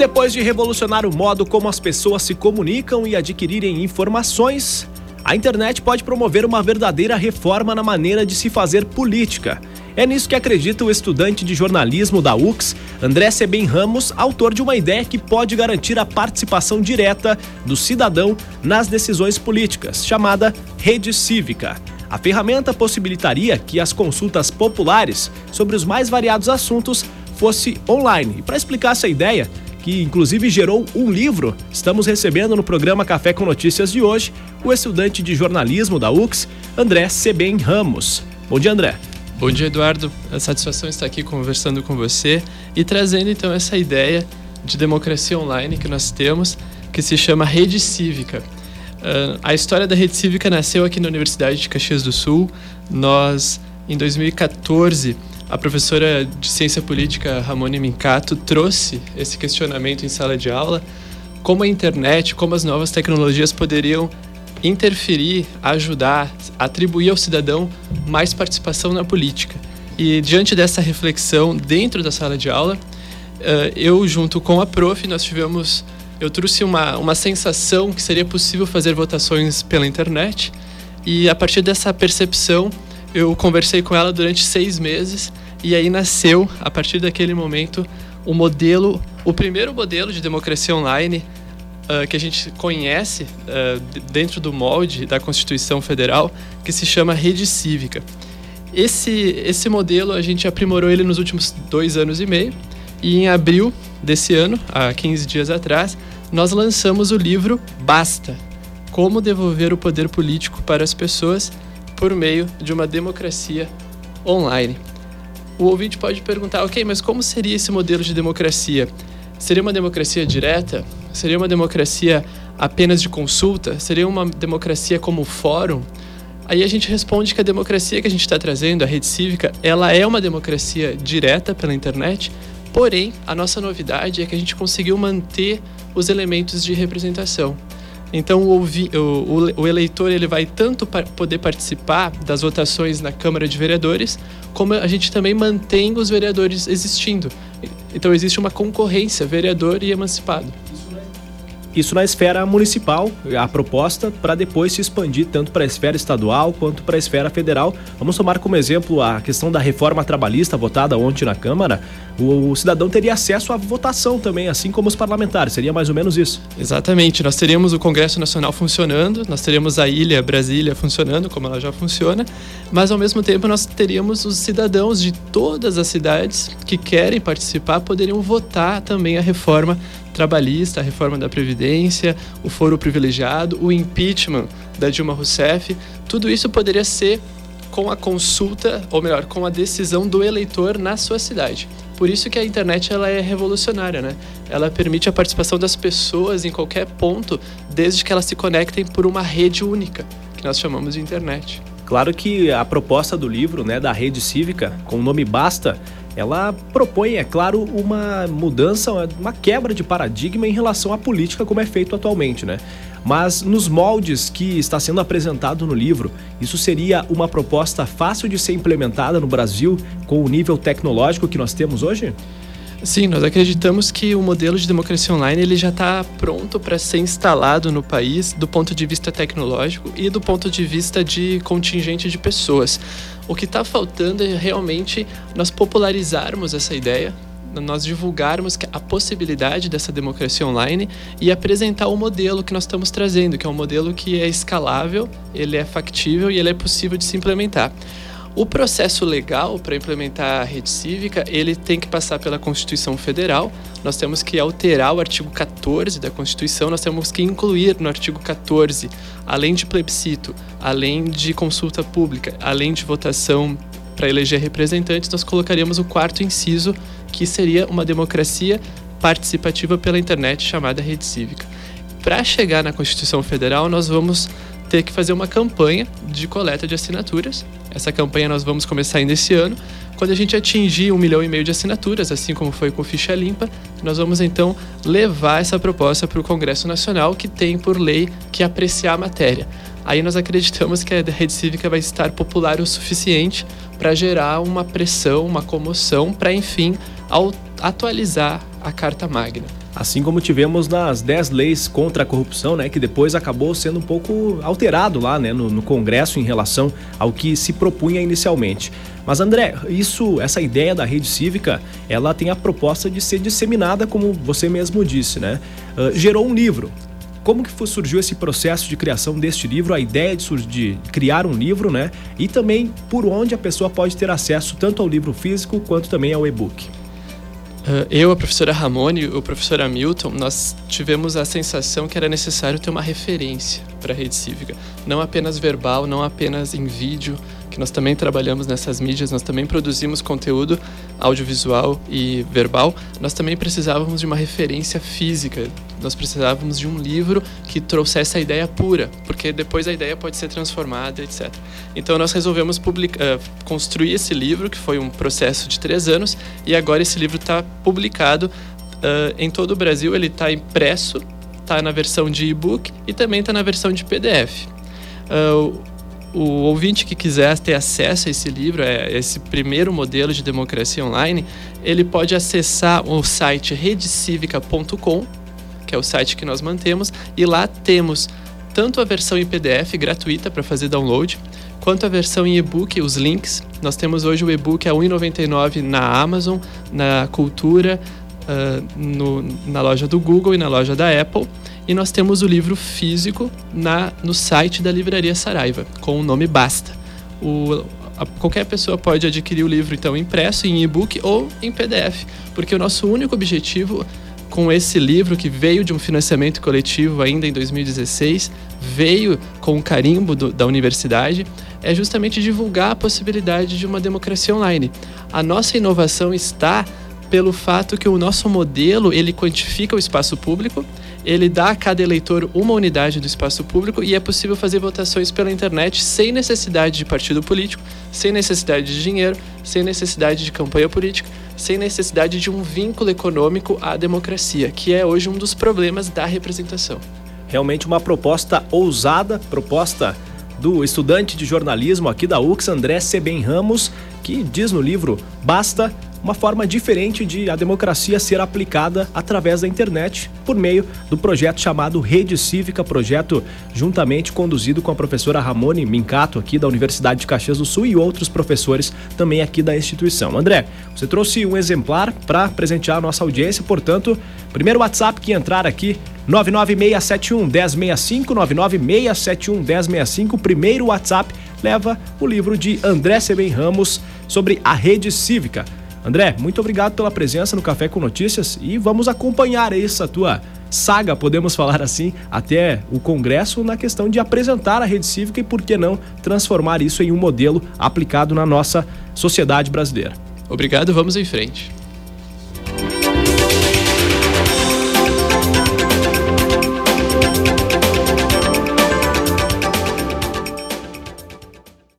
depois de revolucionar o modo como as pessoas se comunicam e adquirirem informações, a internet pode promover uma verdadeira reforma na maneira de se fazer política. É nisso que acredita o estudante de jornalismo da UX, André Seben Ramos, autor de uma ideia que pode garantir a participação direta do cidadão nas decisões políticas, chamada Rede Cívica. A ferramenta possibilitaria que as consultas populares sobre os mais variados assuntos fosse online. E para explicar essa ideia, que inclusive gerou um livro. Estamos recebendo no programa Café com Notícias de hoje o estudante de jornalismo da UX, André Seben Ramos. Bom dia, André. Bom dia, Eduardo. A satisfação estar aqui conversando com você e trazendo então essa ideia de democracia online que nós temos, que se chama Rede Cívica. Uh, a história da Rede Cívica nasceu aqui na Universidade de Caxias do Sul. Nós, em 2014, a professora de ciência política Ramone Mincato trouxe esse questionamento em sala de aula, como a internet, como as novas tecnologias poderiam interferir, ajudar, atribuir ao cidadão mais participação na política. E diante dessa reflexão dentro da sala de aula, eh, eu junto com a prof, nós tivemos, eu trouxe uma, uma sensação que seria possível fazer votações pela internet. E a partir dessa percepção eu conversei com ela durante seis meses e aí nasceu, a partir daquele momento, o modelo, o primeiro modelo de democracia online uh, que a gente conhece uh, dentro do molde da Constituição Federal, que se chama Rede Cívica. Esse, esse modelo a gente aprimorou ele nos últimos dois anos e meio e em abril desse ano, há 15 dias atrás, nós lançamos o livro Basta! Como devolver o poder político para as pessoas por meio de uma democracia online. O ouvinte pode perguntar, ok, mas como seria esse modelo de democracia? Seria uma democracia direta? Seria uma democracia apenas de consulta? Seria uma democracia como fórum? Aí a gente responde que a democracia que a gente está trazendo, a rede cívica, ela é uma democracia direta pela internet, porém a nossa novidade é que a gente conseguiu manter os elementos de representação. Então o, o, o, eleitor ele vai tanto poder participar das votações na Câmara de Vereadores, como a gente também mantém os vereadores existindo. Então existe uma concorrência vereador e emancipado. Isso na esfera municipal, a proposta para depois se expandir tanto para a esfera estadual quanto para a esfera federal. Vamos tomar como exemplo a questão da reforma trabalhista votada ontem na Câmara. O, cidadão teria acesso à votação também, assim como os parlamentares. Seria mais ou menos isso. Exatamente. Nós teríamos o Congresso Nacional funcionando, nós teríamos a ilha Brasília funcionando, como ela já funciona, mas ao mesmo tempo nós teríamos os cidadãos de todas as cidades que querem participar poderiam votar também a reforma trabalhista, a reforma da Previdência, o foro privilegiado, o impeachment da Dilma Rousseff, tudo isso poderia ser com a consulta, ou melhor, com a decisão do eleitor na sua cidade. Por isso que a internet ela é revolucionária, né? Ela permite a participação das pessoas em qualquer ponto, desde que elas se conectem por uma rede única, que nós chamamos de internet. Claro que a proposta do livro, né, da rede cívica, com o nome Basta, ela propõe, é claro, uma mudança, uma quebra de paradigma em relação à política como é feito atualmente, né? Mas nos moldes que está sendo apresentado no livro, isso seria uma proposta fácil de ser implementada no Brasil com o nível tecnológico que nós temos hoje? Sim, nós acreditamos que o modelo de democracia online ele já está pronto para ser instalado no país do ponto de vista tecnológico e do ponto de vista de contingente de pessoas. O que está faltando é realmente nós popularizarmos essa ideia, nós divulgarmos a possibilidade dessa democracia online e apresentar o modelo que nós estamos trazendo, que é um modelo que é escalável, ele é factível e ele é possível de se implementar. O processo legal para implementar a rede cívica, ele tem que passar pela Constituição Federal. Nós temos que alterar o artigo 14 da Constituição, nós temos que incluir no artigo 14, além de plebiscito, além de consulta pública, além de votação para eleger representantes, nós colocaríamos o quarto inciso, que seria uma democracia participativa pela internet chamada rede cívica. Para chegar na Constituição Federal, nós vamos ter que fazer uma campanha de coleta de assinaturas. Essa campanha nós vamos começar ainda esse ano. Quando a gente atingir um milhão e meio de assinaturas, assim como foi com Ficha Limpa, nós vamos então levar essa proposta para o Congresso Nacional, que tem por lei que apreciar a matéria. Aí nós acreditamos que a rede cívica vai estar popular o suficiente para gerar uma pressão, uma comoção, para enfim atualizar a Carta Magna. Assim como tivemos nas 10 leis contra a corrupção, né, que depois acabou sendo um pouco alterado lá né, no, no Congresso em relação ao que se propunha inicialmente. Mas André, isso, essa ideia da rede cívica, ela tem a proposta de ser disseminada, como você mesmo disse, né? Uh, gerou um livro. Como que surgiu esse processo de criação deste livro, a ideia de, de criar um livro, né? E também por onde a pessoa pode ter acesso tanto ao livro físico quanto também ao e-book. Ah, eu, a professora Ramone e o professor Hamilton, nós tivemos a sensação que era necessário ter uma referência para a rede cívica. Não apenas verbal, não apenas em vídeo, que nós também trabalhamos nessas mídias, nós também produzimos conteúdo audiovisual e verbal, nós também precisávamos de uma referência física, nós precisávamos de um livro que trouxesse a ideia pura, porque depois a ideia pode ser transformada, etc. Então nós resolvemos publicar, uh, construir esse livro, que foi um processo de três anos, e agora esse livro está publicado uh, em todo o Brasil, ele está impresso, está na versão de e-book e também está na versão de PDF. Uh, o ouvinte que quiser ter acesso a esse livro, é esse primeiro modelo de democracia online, ele pode acessar o site redecivica.com, que é o site que nós mantemos, e lá temos tanto a versão em PDF gratuita para fazer download, quanto a versão em e-book, os links. Nós temos hoje o e-book a R$ 1,99 na Amazon, na Cultura, uh, no, na loja do Google e na loja da Apple. E nós temos o livro físico na, no site da Livraria Saraiva, com o nome Basta. O, a, qualquer pessoa pode adquirir o livro, então, impresso, em e-book ou em PDF, porque o nosso único objetivo com esse livro, que veio de um financiamento coletivo ainda em 2016, veio com o carimbo do, da universidade, é justamente divulgar a possibilidade de uma democracia online. A nossa inovação está pelo fato que o nosso modelo ele quantifica o espaço público, ele dá a cada eleitor uma unidade do espaço público e é possível fazer votações pela internet sem necessidade de partido político, sem necessidade de dinheiro, sem necessidade de campanha política, sem necessidade de um vínculo econômico à democracia, que é hoje um dos problemas da representação. Realmente uma proposta ousada, proposta do estudante de jornalismo aqui da UX, André Seben Ramos, que diz no livro Basta uma forma diferente de a democracia ser aplicada através da internet por meio do projeto chamado Rede Cívica, projeto juntamente conduzido com a professora Ramone Mincato aqui da Universidade de Caxias do Sul e outros professores também aqui da instituição. André, você trouxe um exemplar para presentear a nossa audiência, portanto, primeiro WhatsApp que entrar aqui 99671 1065 99671 1065, primeiro WhatsApp leva o livro de André Seben Ramos sobre a rede cívica. André, muito obrigado pela presença no Café com Notícias e vamos acompanhar essa tua saga, podemos falar assim, até o Congresso na questão de apresentar a rede cívica e, por que não, transformar isso em um modelo aplicado na nossa sociedade brasileira. Obrigado, vamos em frente.